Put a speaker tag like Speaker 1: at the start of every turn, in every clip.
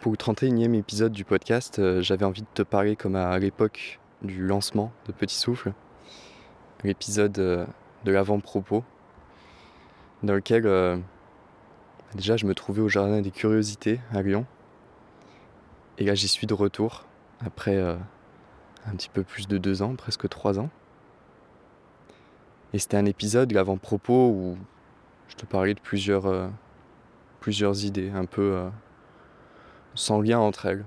Speaker 1: Pour le 31e épisode du podcast, euh, j'avais envie de te parler comme à l'époque du lancement de Petit Souffle, l'épisode euh, de l'avant-propos, dans lequel euh, déjà je me trouvais au Jardin des Curiosités à Lyon. Et là j'y suis de retour après un petit peu plus de deux ans, presque trois ans. Et c'était un épisode, l'avant-propos, où je te parlais de plusieurs, plusieurs idées, un peu sans lien entre elles.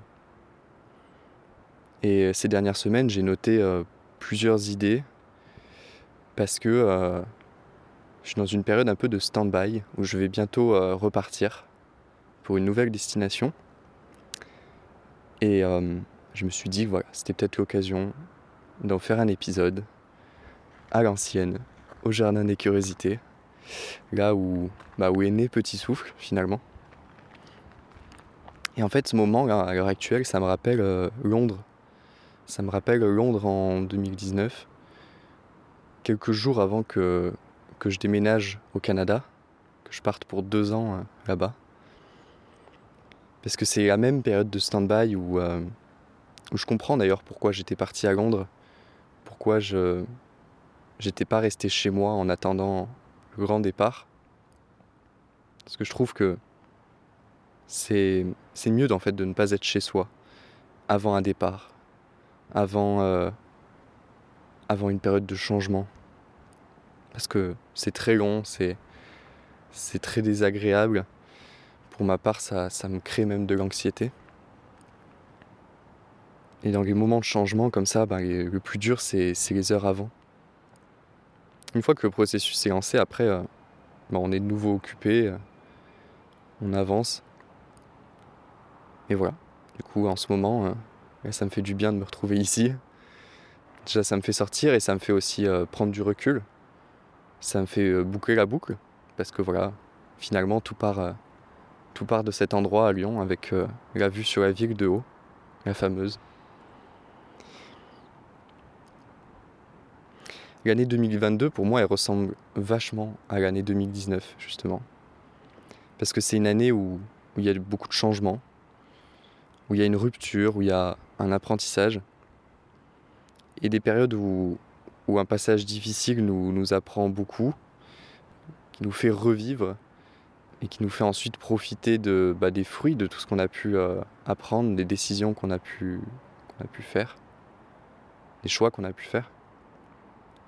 Speaker 1: Et ces dernières semaines, j'ai noté euh, plusieurs idées parce que euh, je suis dans une période un peu de stand-by où je vais bientôt euh, repartir pour une nouvelle destination. Et je me suis dit, voilà, c'était peut-être l'occasion d'en faire un épisode à l'ancienne, au Jardin des Curiosités, là où, bah, où est né Petit Souffle finalement. Et en fait, ce moment, à l'heure actuelle, ça me rappelle euh, Londres. Ça me rappelle Londres en 2019, quelques jours avant que, que je déménage au Canada, que je parte pour deux ans euh, là-bas. Parce que c'est la même période de stand-by où, euh, où je comprends d'ailleurs pourquoi j'étais parti à Londres, pourquoi je j'étais pas resté chez moi en attendant le grand départ. Parce que je trouve que c'est mieux en fait de ne pas être chez soi avant un départ, avant, euh, avant une période de changement. Parce que c'est très long, c'est très désagréable. Pour ma part, ça, ça me crée même de l'anxiété. Et dans les moments de changement comme ça, ben, le plus dur, c'est les heures avant. Une fois que le processus est lancé, après, ben, on est de nouveau occupé, euh, on avance. Et voilà. Du coup, en ce moment, euh, ça me fait du bien de me retrouver ici. Déjà, ça me fait sortir et ça me fait aussi euh, prendre du recul. Ça me fait euh, boucler la boucle. Parce que voilà, finalement, tout part, tout part de cet endroit à Lyon avec la vue sur la ville de haut, la fameuse. L'année 2022, pour moi, elle ressemble vachement à l'année 2019, justement. Parce que c'est une année où, où il y a beaucoup de changements, où il y a une rupture, où il y a un apprentissage, et des périodes où, où un passage difficile nous, nous apprend beaucoup, qui nous fait revivre et qui nous fait ensuite profiter de, bah, des fruits de tout ce qu'on a pu euh, apprendre, des décisions qu'on a, pu, a pu faire, des choix qu'on a pu faire.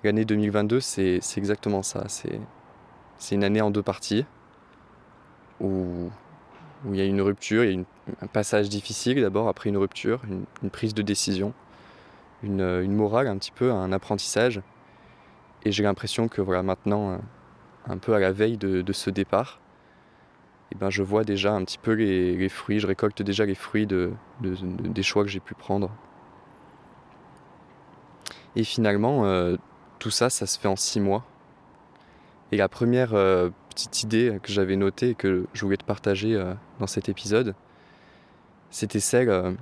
Speaker 1: L'année 2022, c'est, exactement ça. C'est une année en deux parties où où il y a une rupture, il y a un passage difficile d'abord, après une rupture, une, prise de décision, une, morale un petit peu, un apprentissage. Et j'ai l'impression que voilà, maintenant, euh, un peu à la veille de, ce départ, eh ben, je vois déjà un petit peu les, fruits, je récolte déjà les fruits de, des choix que j'ai pu prendre. Et finalement, euh, tout ça, ça se fait en six mois. Et la première euh, petite idée que j'avais notée et que je voulais te partager euh, dans cet épisode, c'était celle euh,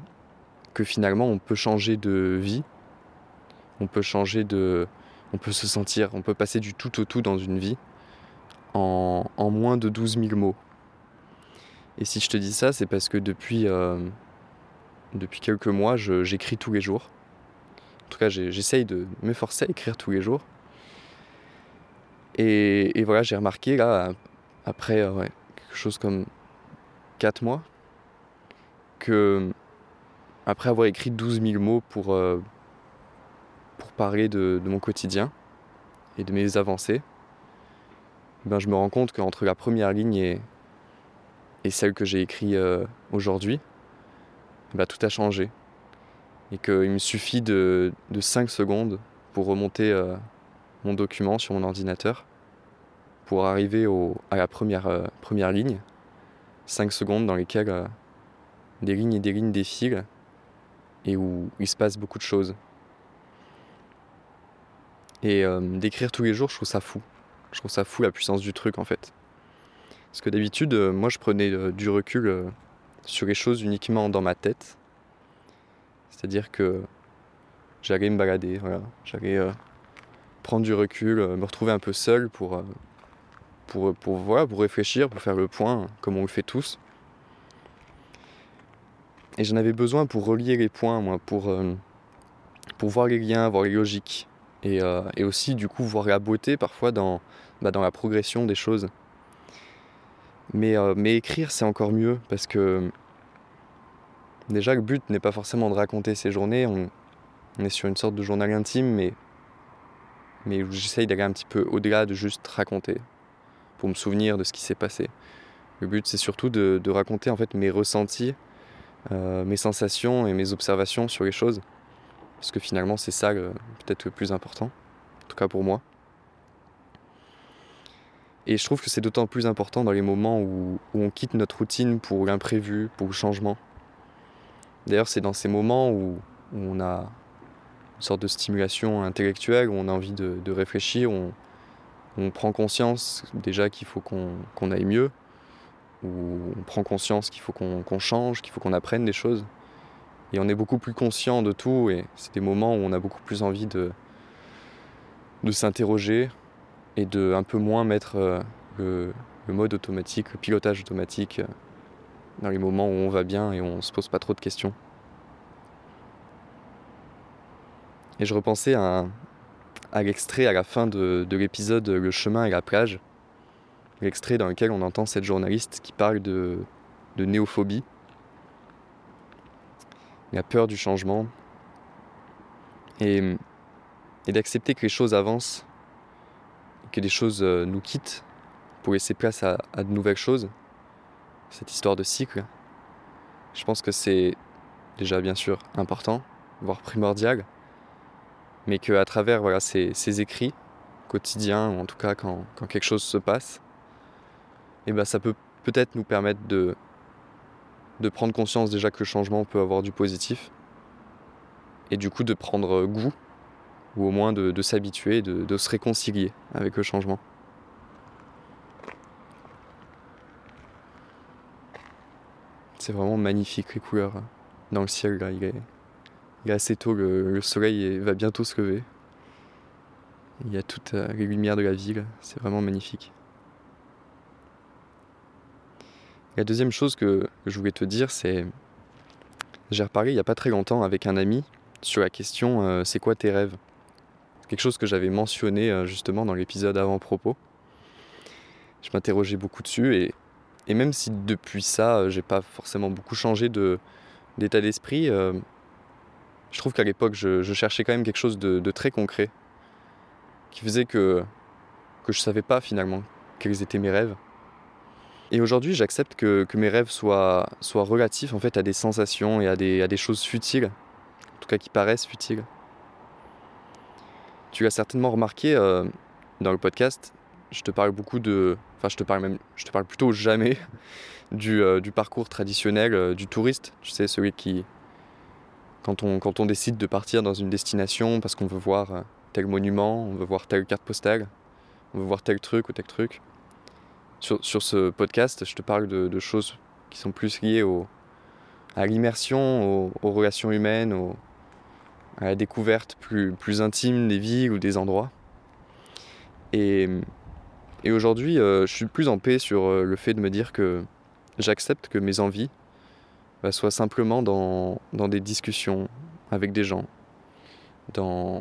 Speaker 1: que finalement on peut changer de vie, on peut changer de. On peut se sentir, on peut passer du tout au tout dans une vie en, moins de 12 000 mots. Et si je te dis ça, c'est parce que depuis, depuis quelques mois, j'écris tous les jours. En tout cas, j'essaye de m'efforcer à écrire tous les jours. Et, voilà, j'ai remarqué là, après euh, quelque chose comme 4 mois, que après avoir écrit 12 000 mots pour, euh, pour parler de, mon quotidien et de mes avancées, ben je me rends compte qu'entre la première ligne et, et celle que j'ai écrite euh, aujourd'hui, ben tout a changé. Et qu'il me suffit de, de 5 secondes pour remonter mon document sur mon ordinateur pour arriver à la première, euh, première ligne. 5 secondes dans lesquelles euh, des lignes et des lignes défilent et où il se passe beaucoup de choses. Et euh, d'écrire tous les jours, je trouve ça fou. Je trouve ça fou la puissance du truc en fait. Parce que d'habitude, moi je prenais du recul sur les choses uniquement dans ma tête. C'est-à-dire que j'allais me balader, voilà. j'allais prendre du recul, me retrouver un peu seul pour, pour, pour, pour réfléchir, pour faire le point, comme on le fait tous. et j'en avais besoin pour relier les points, moi, pour, euh, pour voir les liens, voir les logiques. Et, euh, et, aussi, du coup, voir la beauté parfois dans, bah, dans la progression des choses. Mais, euh, mais écrire, c'est encore mieux parce que déjà, le but n'est pas forcément de raconter ses journées. On, on est sur une sorte de journal intime, mais, mais j'essaye d'aller un petit peu au-delà de juste raconter pour me souvenir de ce qui s'est passé. Le but, c'est surtout de, raconter en fait mes ressentis euh, mes sensations et mes observations sur les choses. Parce que finalement, c'est ça peut-être le plus important, en tout cas pour moi. Et je trouve que c'est d'autant plus important dans les moments où, on quitte notre routine pour l'imprévu, pour le changement. D'ailleurs, c'est dans ces moments où, on a une sorte de stimulation intellectuelle, où on a envie de, réfléchir, où on, prend conscience déjà qu'il faut qu'on qu aille mieux, où on prend conscience qu'il faut qu'on qu change, qu'il faut qu'on apprenne des choses. Et on est beaucoup plus conscient de tout, et c'est des moments où on a beaucoup plus envie de, s'interroger et de un peu moins mettre euh, le, mode automatique, le pilotage automatique euh, dans les moments où on va bien et où on se pose pas trop de questions. Et je repensais à, à l'extrait à la fin de, de l'épisode Le chemin et la plage, l'extrait dans lequel on entend cette journaliste qui parle de, de néophobie, la peur du changement, et, et d'accepter que les choses avancent, que des choses euh, nous quittent pour laisser place à, à de nouvelles choses, cette histoire de cycle. Je pense que c'est déjà bien sûr important, voire primordial, mais qu'à travers voilà, ces, écrits quotidiens, ou en tout cas quand, quand quelque chose se passe, et ben ça peut peut-être nous permettre de, de prendre conscience déjà que le changement peut avoir du positif et du coup de prendre goût ou au moins de, de s'habituer, de, de se réconcilier avec le changement. C'est vraiment magnifique les couleurs dans le ciel là, il est, il est assez tôt, le, le soleil va bientôt se lever. Il y a toutes les lumières de la ville, c'est vraiment magnifique. La deuxième chose que, je voulais te dire, c'est. J'ai reparlé il n'y a pas très longtemps avec un ami sur la question euh, c'est quoi tes rêves? Quelque chose que j'avais mentionné euh, justement dans l'épisode avant-propos. Je m'interrogeais beaucoup dessus et, même si depuis ça, euh, j'ai pas forcément beaucoup changé d'état d'esprit, euh, je trouve qu'à l'époque, je, cherchais quand même quelque chose de, de, très concret qui faisait que, que je savais pas finalement quels étaient mes rêves. Et aujourd'hui, j'accepte que, que, mes rêves soient, soient relatifs en fait à des sensations et à des, à des choses futiles, en tout cas qui paraissent futiles. Tu l'as certainement remarqué euh, dans le podcast, je te parle beaucoup de, enfin je te parle même, je te parle plutôt jamais du, euh, du parcours traditionnel euh, du touriste. Tu sais celui qui, quand on, quand on décide de partir dans une destination parce qu'on veut voir tel monument, on veut voir telle carte postale, on veut voir tel truc ou tel truc sur, sur, ce podcast, je te parle de, de, choses qui sont plus liées au, à l'immersion, aux, aux, relations humaines, au, à la découverte plus, plus intime des villes ou des endroits. Et, et aujourd'hui, euh, je suis plus en paix sur euh, le fait de me dire que j'accepte que mes envies bah, soient simplement dans, dans des discussions avec des gens, dans,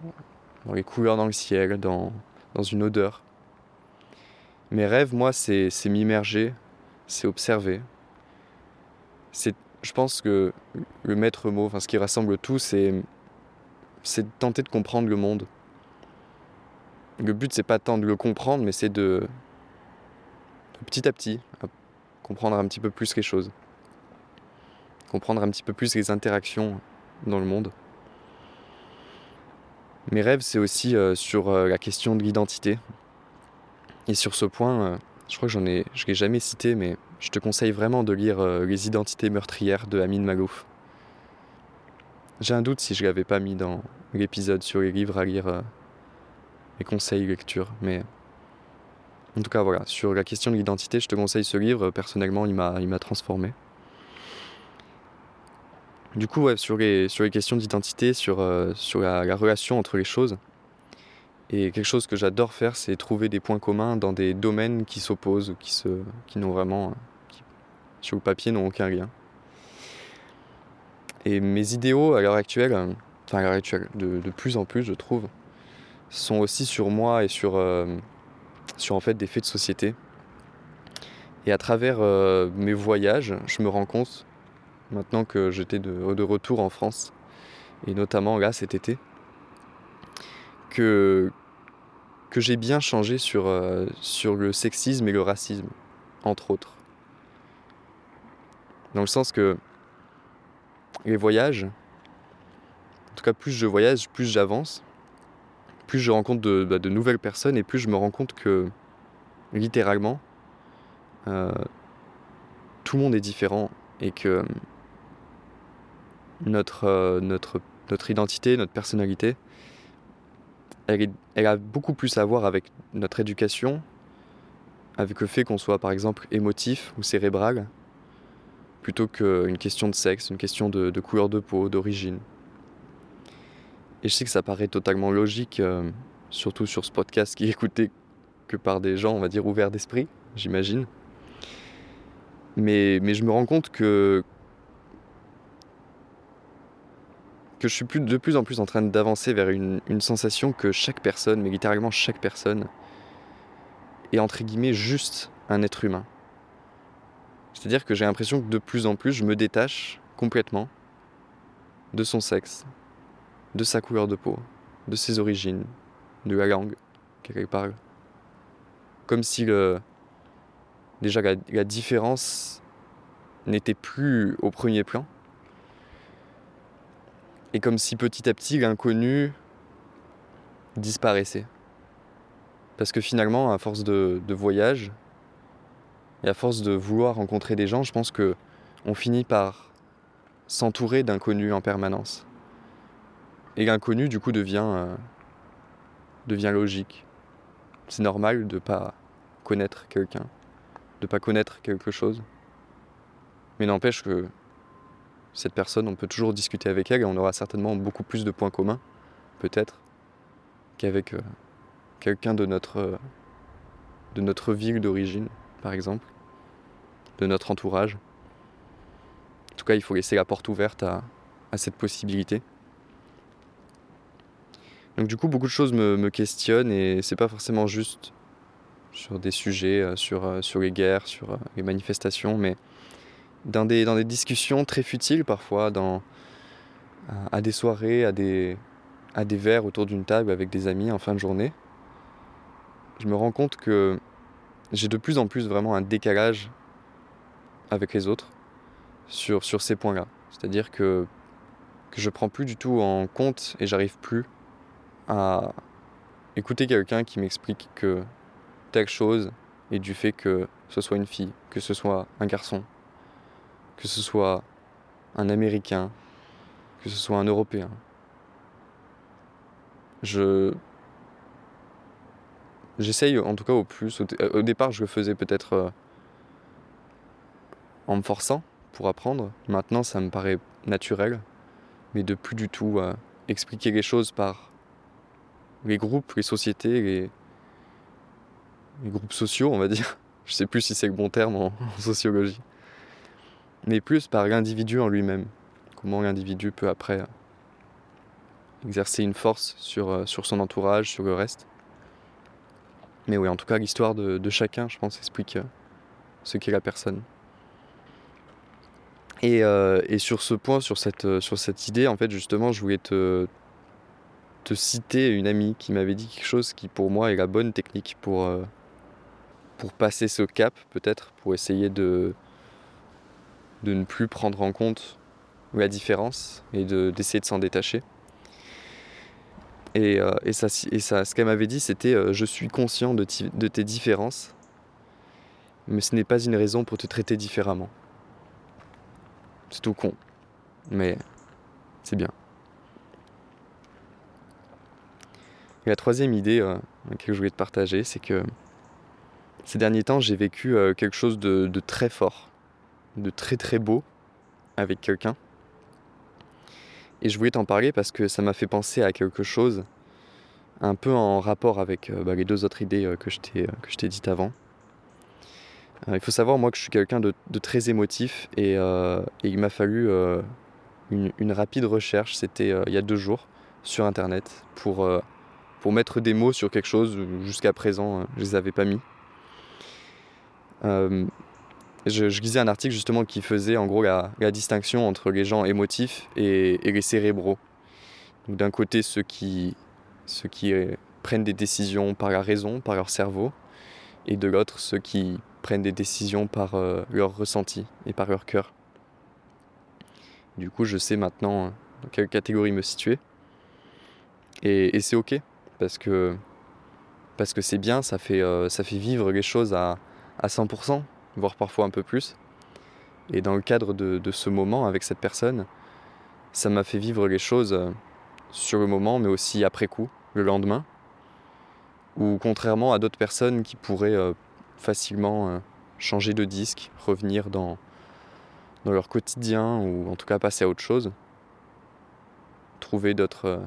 Speaker 1: les couleurs dans le ciel, dans, une odeur mes rêves, moi, c'est m'immerger, c'est observer. Je pense que le maître mot, enfin ce qui rassemble tout, c'est c'est tenter de comprendre le monde. Le but, c'est pas tant de le comprendre, mais c'est de, petit à petit, comprendre un petit peu plus les choses, comprendre un petit peu plus les interactions dans le monde. Mes rêves, c'est aussi euh, sur euh, la question de l'identité, et sur ce point, euh, je crois que j'en ai, je l'ai jamais cité, mais je te conseille vraiment de lire Les identités meurtrières de Amin Malouf. J'ai un doute si je l'avais pas mis dans l'épisode sur les livres à lire, les conseils lecture, mais en tout cas voilà, sur la question de l'identité, je te conseille ce livre. Personnellement, il m'a transformé. Du coup, sur les, questions d'identité, sur, euh, la, la relation entre les choses, et quelque chose que j'adore faire, c'est trouver des points communs dans des domaines qui s'opposent ou qui, n'ont vraiment, qui, sur le papier, n'ont aucun lien. Et mes idéaux à l'heure actuelle, enfin à l'heure actuelle, de, plus en plus je trouve, sont aussi sur moi et sur, euh, sur en fait des faits de société. Et à travers euh, mes voyages, je me rends compte, maintenant que j'étais de, de, retour en France, et notamment là cet été, que, que j'ai bien changé sur, euh, sur le sexisme et le racisme, entre autres. Dans le sens que les voyages, en tout cas plus je voyage, plus j'avance, plus je rencontre de, bah, nouvelles personnes et plus je me rends compte que littéralement, euh, tout le monde est différent et que notre, euh, notre, notre identité, notre personnalité, elle, elle, a beaucoup plus à voir avec notre éducation, avec le fait qu'on soit par exemple émotif ou cérébral, plutôt qu'une question de sexe, une question de, de couleur de peau, d'origine. Et je sais que ça paraît totalement logique, euh, surtout sur ce podcast qui est écouté que par des gens, on va dire, ouverts d'esprit, j'imagine. Mais, mais je me rends compte que, que je suis de plus en plus en train d'avancer vers une, sensation que chaque personne, mais littéralement chaque personne, est entre guillemets juste un être humain. C'est-à-dire que j'ai l'impression que de plus en plus, je me détache complètement de son sexe, de sa couleur de peau, de ses origines, de la langue qu'elle parle. Comme si le... déjà la différence n'était plus au premier plan. Et comme si petit à petit l'inconnu disparaissait. Parce que finalement, à force de, de voyage, et à force de vouloir rencontrer des gens, je pense que on finit par s'entourer d'inconnus en permanence. Et l'inconnu, du coup, devient, euh, devient logique. C'est normal de pas connaître quelqu'un, de pas connaître quelque chose. Mais n'empêche que cette personne, on peut toujours discuter avec elle et on aura certainement beaucoup plus de points communs, peut-être, qu'avec euh, quelqu'un de notre, euh, de notre ville d'origine, par exemple, de notre entourage. En tout cas, il faut laisser la porte ouverte à, cette possibilité. Donc du coup, beaucoup de choses me, me questionnent et c'est pas forcément juste sur des sujets, euh, sur, sur les guerres, sur les manifestations, mais dans des, dans des discussions très futiles parfois, dans, à, des soirées, à des, à des verres autour d'une table avec des amis en fin de journée, je me rends compte que j'ai de plus en plus vraiment un décalage avec les autres sur, sur ces points-là. C'est-à-dire que, que je prends plus du tout en compte et j'arrive plus à écouter quelqu'un qui m'explique que telle chose est du fait que ce soit une fille, que ce soit un garçon, que ce soit un Américain, que ce soit un Européen. Je j'essaye en tout cas au plus. Au, au, départ, je le faisais peut-être euh, en me forçant pour apprendre. Maintenant, ça me paraît naturel, mais de plus du tout euh, expliquer les choses par les groupes, les sociétés, les, groupes sociaux, on va dire. Je sais plus si c'est le bon terme en sociologie. Mais plus par l'individu en lui-même. Comment l'individu peut après euh, exercer une force sur, euh, sur son entourage, sur le reste. Mais oui, en tout cas, l'histoire de, de, chacun, je pense, explique euh, ce qu'est la personne. Et, et, sur ce point, sur cette, sur cette idée, en fait, justement, je voulais te, te citer une amie qui m'avait dit quelque chose qui pour moi est la bonne technique pour, pour passer ce cap peut-être, pour essayer de, de ne plus prendre en compte la différence et d'essayer de, s'en détacher. Et, euh, et, ça, ça, ce qu'elle m'avait dit, c'était euh, Je suis conscient de, tes différences, mais ce n'est pas une raison pour te traiter différemment. C'est tout con, mais c'est bien. Et la troisième idée euh, que je voulais te partager, c'est que ces derniers temps, j'ai vécu quelque chose de, très fort, de très très beau avec quelqu'un. Et je voulais t'en parler parce que ça m'a fait penser à quelque chose un peu en rapport avec euh, bah, les deux autres idées euh, que je t'ai dites avant. Euh, il faut savoir, moi, que je suis quelqu'un de, très émotif et, il m'a fallu une, rapide recherche, c'était euh, il y a deux jours, sur Internet, pour, euh, mettre des mots sur quelque chose, jusqu'à présent, je ne les avais pas mis. Je, lisais un article justement qui faisait en gros la, distinction entre les gens émotifs et, les cérébraux. D'un côté, ceux qui, ceux qui prennent des décisions par la raison, par leur cerveau, et de l'autre, ceux qui prennent des décisions par euh, leur ressenti et par leur cœur. Du coup, je sais maintenant dans quelle catégorie me situer. Et, c'est ok, parce que parce que c'est bien, ça fait, euh, ça fait vivre les choses à, à 100%, voire parfois un peu plus. Et dans le cadre de, de ce moment avec cette personne, ça m'a fait vivre les choses euh, sur le moment, mais aussi après coup, le lendemain. Ou contrairement à d'autres personnes qui pourraient euh, facilement euh, changer de disque, revenir dans, dans leur quotidien, ou en tout cas passer à autre chose, trouver d'autres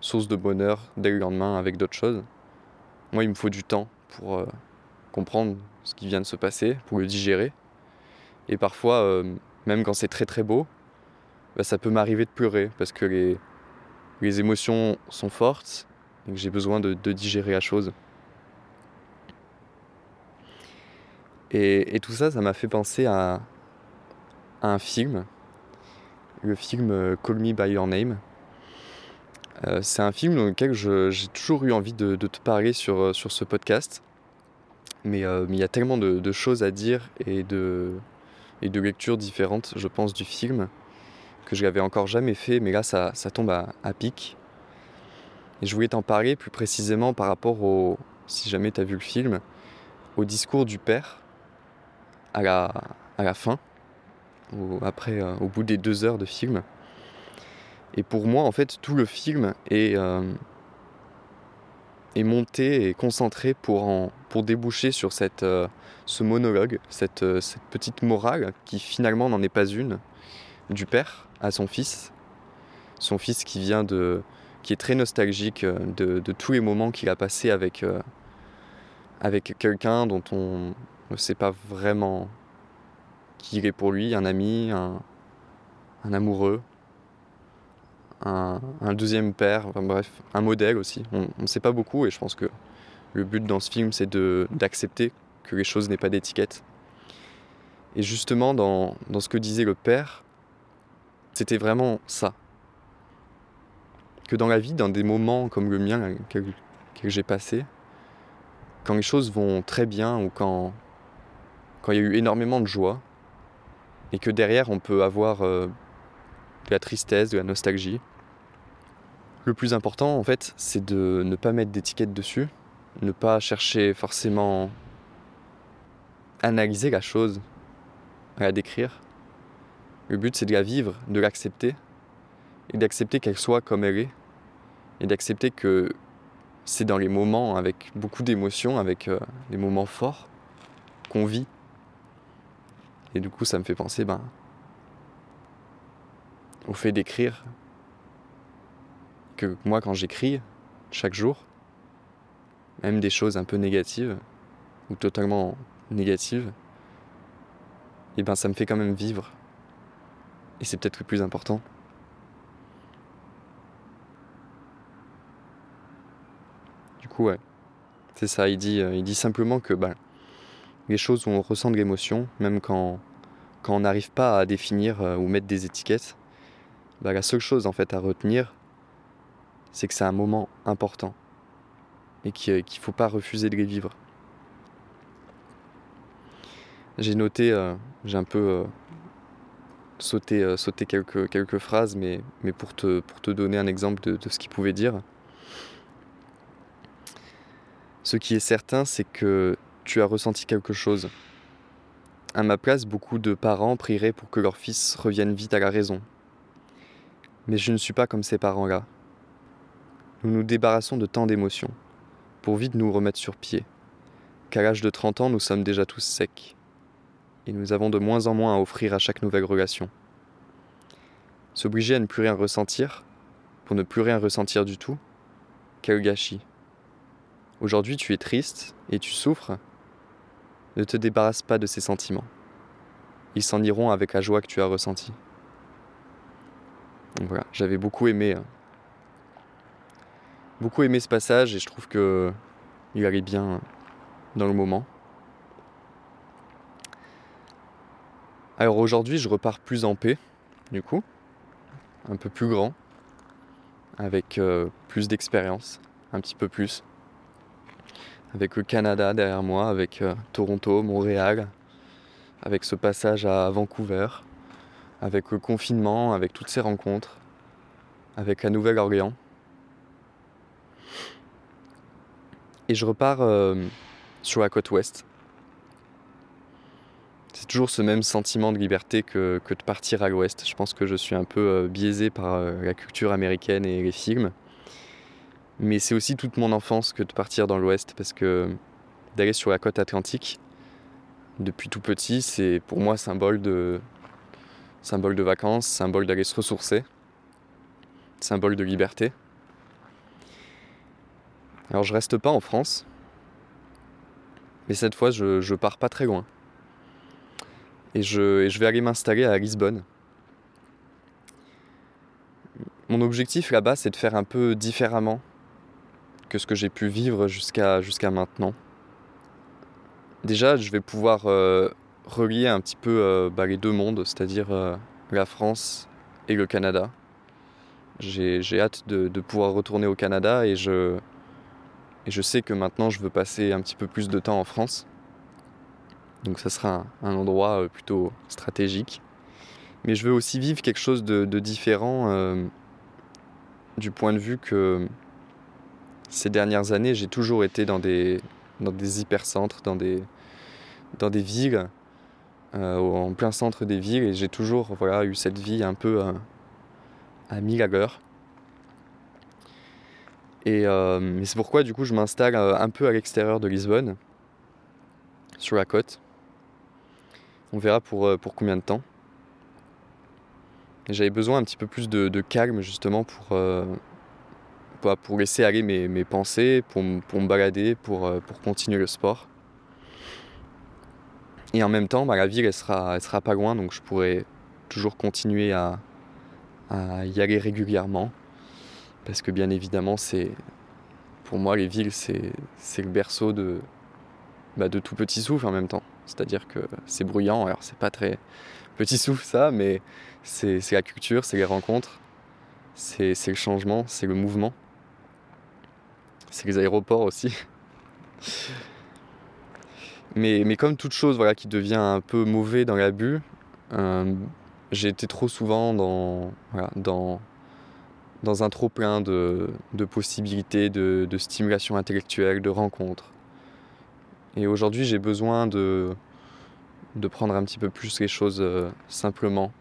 Speaker 1: sources de bonheur dès le lendemain avec d'autres choses. Moi, il me faut du temps pour comprendre ce qui vient de se passer, pour le digérer. Et parfois, euh, même quand c'est très très beau, bah, ça peut m'arriver de pleurer parce que les, émotions sont fortes et que j'ai besoin de, digérer la chose. Et, tout ça, ça m'a fait penser à, un film, le film euh, Call Me By Your Name. Euh, c'est un film dans lequel j'ai toujours eu envie de, te parler sur ce podcast. Euh, mais il y a tellement de, choses à dire et de, lectures différentes, je pense, du film, que je n'avais encore jamais fait, mais là, ça, tombe à, pic. Et je voulais t'en parler plus précisément par rapport au, si jamais tu as vu le film, au discours du père à la, à la fin, au, après, euh, au bout des deux heures de film. Et pour moi, en fait, tout le film est, euh, est monté et concentré pour, déboucher sur cette, euh, ce monologue, cette, euh, cette, petite morale qui finalement n'en est pas une, du père à son fils. Son fils qui vient de. qui est très nostalgique euh, de, de tous les moments qu'il a passés avec, avec quelqu'un dont on ne sait pas vraiment qui il est pour lui, un ami, un, un amoureux, un, deuxième père, enfin bref, un modèle aussi. On ne sait pas beaucoup et je pense que le but dans ce film, c'est d'accepter que les choses n'aient pas d'étiquette. Et justement, dans, dans, ce que disait le père, c'était vraiment ça. Que dans la vie, dans des moments comme le mien que, que j'ai passé, quand les choses vont très bien ou quand, quand il y a eu énormément de joie, et que derrière on peut avoir euh, de la tristesse, de la nostalgie, le plus important, en fait, c'est de ne pas mettre d'étiquette dessus, ne pas chercher forcément analyser la chose, à la décrire. Le but, c'est de la vivre, de l'accepter, et d'accepter qu'elle soit comme elle est, et d'accepter que c'est dans les moments avec beaucoup d'émotions, avec euh, des moments forts, qu'on vit. Et du coup, ça me fait penser ben, au fait d'écrire, que moi quand j'écris chaque jour, même des choses un peu négatives ou totalement négatives, et eh ben ça me fait quand même vivre. Et c'est peut-être le plus important. Du coup, ouais, c'est ça. Il dit, euh, il dit simplement que ben, les choses où on ressent de l'émotion, même quand, quand on n'arrive pas à définir euh, ou mettre des étiquettes, ben, la seule chose en fait à retenir, c'est que c'est un moment important et qu'il ne faut pas refuser de les vivre. J'ai noté, euh, j'ai un peu euh, sauté, euh, sauté quelques, quelques phrases, mais, mais pour, te, pour te donner un exemple de, de ce qu'il pouvait dire. Ce qui est certain, c'est que tu as ressenti quelque chose. À ma place, beaucoup de parents prieraient pour que leur fils revienne vite à la raison. Mais je ne suis pas comme ces parents-là nous nous débarrassons de tant d'émotions, pour vite nous remettre sur pied. Qu'à l'âge de 30 ans, nous sommes déjà tous secs, et nous avons de moins en moins à offrir à chaque nouvelle relation. S'obliger à ne plus rien ressentir, pour ne plus rien ressentir du tout, quel gâchis. Aujourd'hui, tu es triste et tu souffres. Ne te débarrasse pas de ces sentiments. Ils s'en iront avec la joie que tu as ressentie. Voilà, j'avais beaucoup aimé, beaucoup aimé ce passage et je trouve que il allait bien dans le moment. Alors aujourd'hui, je repars plus en paix, du coup, un peu plus grand, avec euh, plus d'expérience, un petit peu plus, avec le Canada derrière moi, avec euh, Toronto, Montréal, avec ce passage à Vancouver, avec le confinement, avec toutes ces rencontres, avec la Nouvelle-Orléans. Et je repars euh, sur la côte ouest. C'est toujours ce même sentiment de liberté que, de partir à l'ouest. Je pense que je suis un peu euh, biaisé par euh, la culture américaine et les films. Mais c'est aussi toute mon enfance que de partir dans l'ouest parce que d'aller sur la côte atlantique, depuis tout petit, c'est pour moi symbole de, symbole de vacances, symbole d'aller se ressourcer, symbole de liberté. Alors je reste pas en France, mais cette fois je, je pars pas très loin. Et je, vais aller m'installer à Lisbonne. Mon objectif là-bas, c'est de faire un peu différemment que ce que j'ai pu vivre jusqu'à maintenant. Déjà, je vais pouvoir euh, relier un petit peu euh, bah, les deux mondes, c'est-à-dire euh, la France et le Canada. J'ai hâte de, pouvoir retourner au Canada et je, et je sais que maintenant je veux passer un petit peu plus de temps en France. Donc ça sera un, endroit plutôt stratégique. Mais je veux aussi vivre quelque chose de, différent euh, du point de vue que ces dernières années, j'ai toujours été dans des, dans des hypercentres, dans des, dans des villes euh, en plein centre des villes et j'ai toujours voilà, eu cette vie un peu euh, à mille à l'heure. Et euh, c'est pourquoi du coup je m'installe euh, un peu à l'extérieur de Lisbonne, sur la côte. On verra pour, euh, pour combien de temps. J'avais besoin un petit peu plus de, calme justement pour, pour, laisser aller mes, mes pensées, pour, pour me balader, pour, pour continuer le sport. Et en même temps, bah, la ville, elle sera, elle sera pas loin, donc je pourrais toujours continuer à y aller régulièrement. Parce que bien évidemment, c'est pour moi, les villes, c'est le berceau de, bah, de tout petit souffle en même temps. C'est-à-dire que c'est bruyant, alors c'est pas très petit souffle ça, mais c'est la culture, c'est les rencontres, c'est le changement, c'est le mouvement. C'est les aéroports aussi. Mais, mais, comme toute chose voilà, qui devient un peu mauvais dans l'abus, euh, j'ai été trop souvent dans, voilà, dans, dans un trop-plein de, de, possibilités, de, de, stimulation intellectuelle, de rencontres. Et aujourd'hui, j'ai besoin de, de prendre un petit peu plus les choses euh, simplement,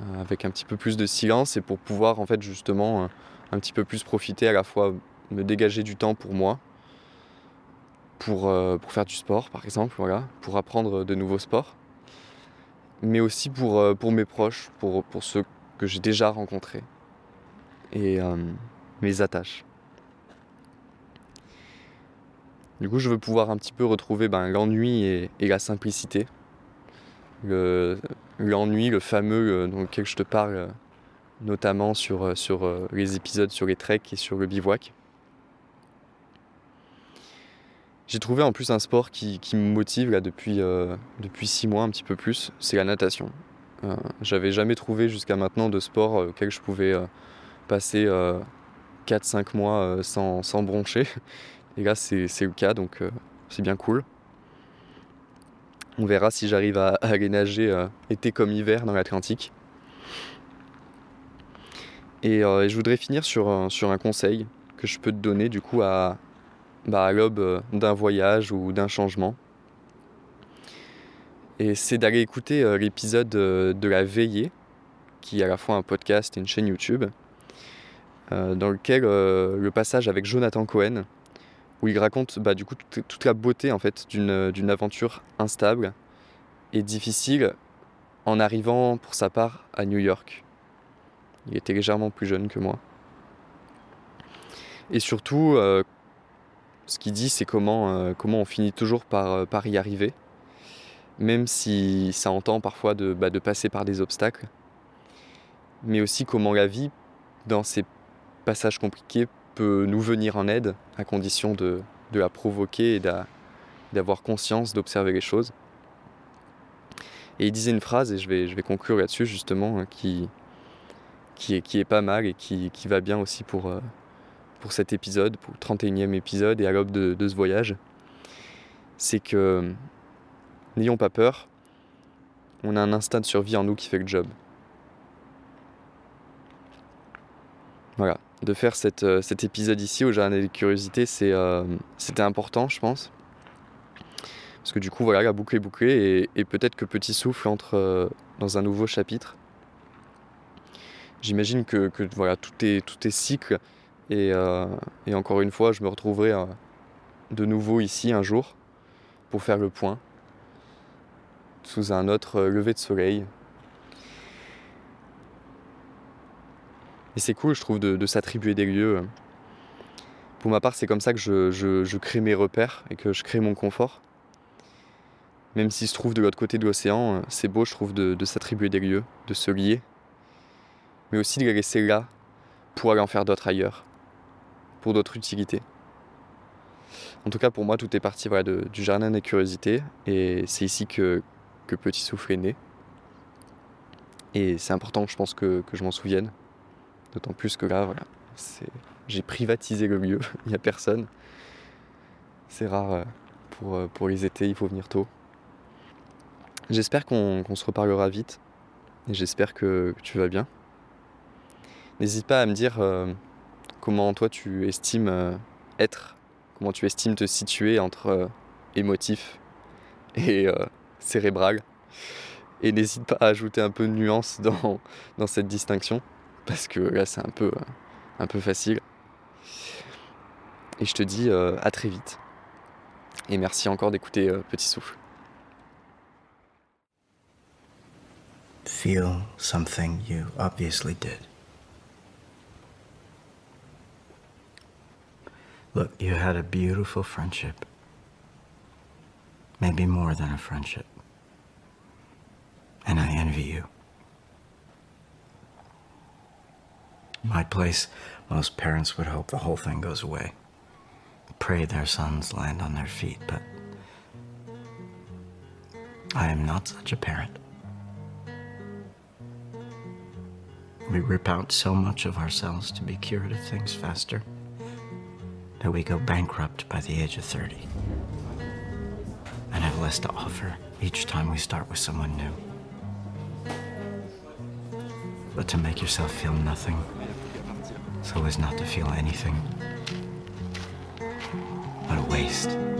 Speaker 1: euh, avec un petit peu plus de silence, et pour pouvoir, en fait, justement, euh, un petit peu plus profiter, à la fois me dégager du temps pour moi, pour, pour faire du sport par exemple, voilà, pour apprendre de nouveaux sports, mais aussi pour, pour mes proches, pour, pour ceux que j'ai déjà rencontrés et euh, mes attaches. Du coup, je veux pouvoir un petit peu retrouver ben, l'ennui et, la simplicité. L'ennui, le, fameux euh, dans lequel je te parle, euh, notamment sur, sur les épisodes sur les treks et sur le bivouac. J'ai trouvé en plus un sport qui, qui me motive là depuis, depuis six mois, un petit peu plus, c'est la natation. Euh, J'avais jamais trouvé jusqu'à maintenant de sport auquel je pouvais passer 4-5 mois sans, sans, broncher. Et là, c'est le cas, donc c'est bien cool. On verra si j'arrive à, aller nager été comme hiver dans l'Atlantique. Et, je voudrais finir sur, un conseil que je peux te donner du coup à, bah, l'aube d'un voyage ou d'un changement. Et c'est d'aller écouter euh, l'épisode euh, de La Veillée, qui est à la fois un podcast et une chaîne YouTube, euh, dans lequel euh, le passage avec Jonathan Cohen, où il raconte bah, du coup toute, la beauté en fait d'une aventure instable et difficile en arrivant pour sa part à New York. Il était légèrement plus jeune que moi. Et surtout, euh, ce qu'il dit, c'est comment, euh, comment on finit toujours par, euh, par y arriver, même si ça entend parfois bah, de passer par des obstacles. mais aussi comment la vie, dans ces passages compliqués, peut nous venir en aide, à condition de, de la provoquer et d'avoir conscience, d'observer les choses. Et il disait une phrase, et je vais, je vais conclure là-dessus justement, hein, qui, qui, est, qui est pas mal et qui, qui va bien aussi pour, euh, pour cet épisode, pour le 31e épisode et à l'aube de, de ce voyage. C'est que n'ayons pas peur, on a un instinct de survie en nous qui fait le job. Voilà, de faire euh, cet épisode ici au Jardin des Curiosités, euh, c'était important, je pense. Parce que du coup, voilà, la boucle est bouclée et, peut-être que Petit Souffle entre euh, dans un nouveau chapitre. J'imagine que, voilà, tout est, tout cycle et, et, encore une fois, je me retrouverai de nouveau ici un jour pour faire le point sous un autre lever de soleil. Et c'est cool, je trouve, de, s'attribuer des lieux. Pour ma part, c'est comme ça que je, crée mes repères et que je crée mon confort. Même s'il se trouve de l'autre côté de l'océan, c'est beau, je trouve, de, s'attribuer des lieux, de se lier, mais aussi de les laisser là pour aller en faire d'autres ailleurs, pour d'autres utilités. En tout cas, pour moi, tout est parti voilà, du jardin des curiosités, et c'est ici que Petit Souffle est né. Et c'est important, je pense, que je m'en souvienne. D'autant plus que là, voilà, j'ai privatisé le lieu, il n'y a personne. C'est rare euh, pour, euh, pour les étés, il faut venir tôt. J'espère qu'on se reparlera vite et j'espère que, tu vas bien. N'hésite pas à me dire euh, comment toi tu estimes être, comment tu estimes te situer entre émotif et cérébral. Et n'hésite pas à ajouter un peu de nuance dans, dans cette distinction parce que là c'est un peu, un peu facile. Et je te dis euh, à très vite. Et merci encore d'écouter euh, Petit Souffle. Feel something you obviously did. Look, you had a beautiful friendship. Maybe more than a friendship. And I envy you. My place, most parents would hope the whole thing goes away. Pray their sons land on their feet, but I am not such a parent. We rip out so much of ourselves to be cured of things faster that we go bankrupt by the age of 30 and have less to offer each time we start with someone new. But to make yourself feel nothing so as not to feel anything but a waste.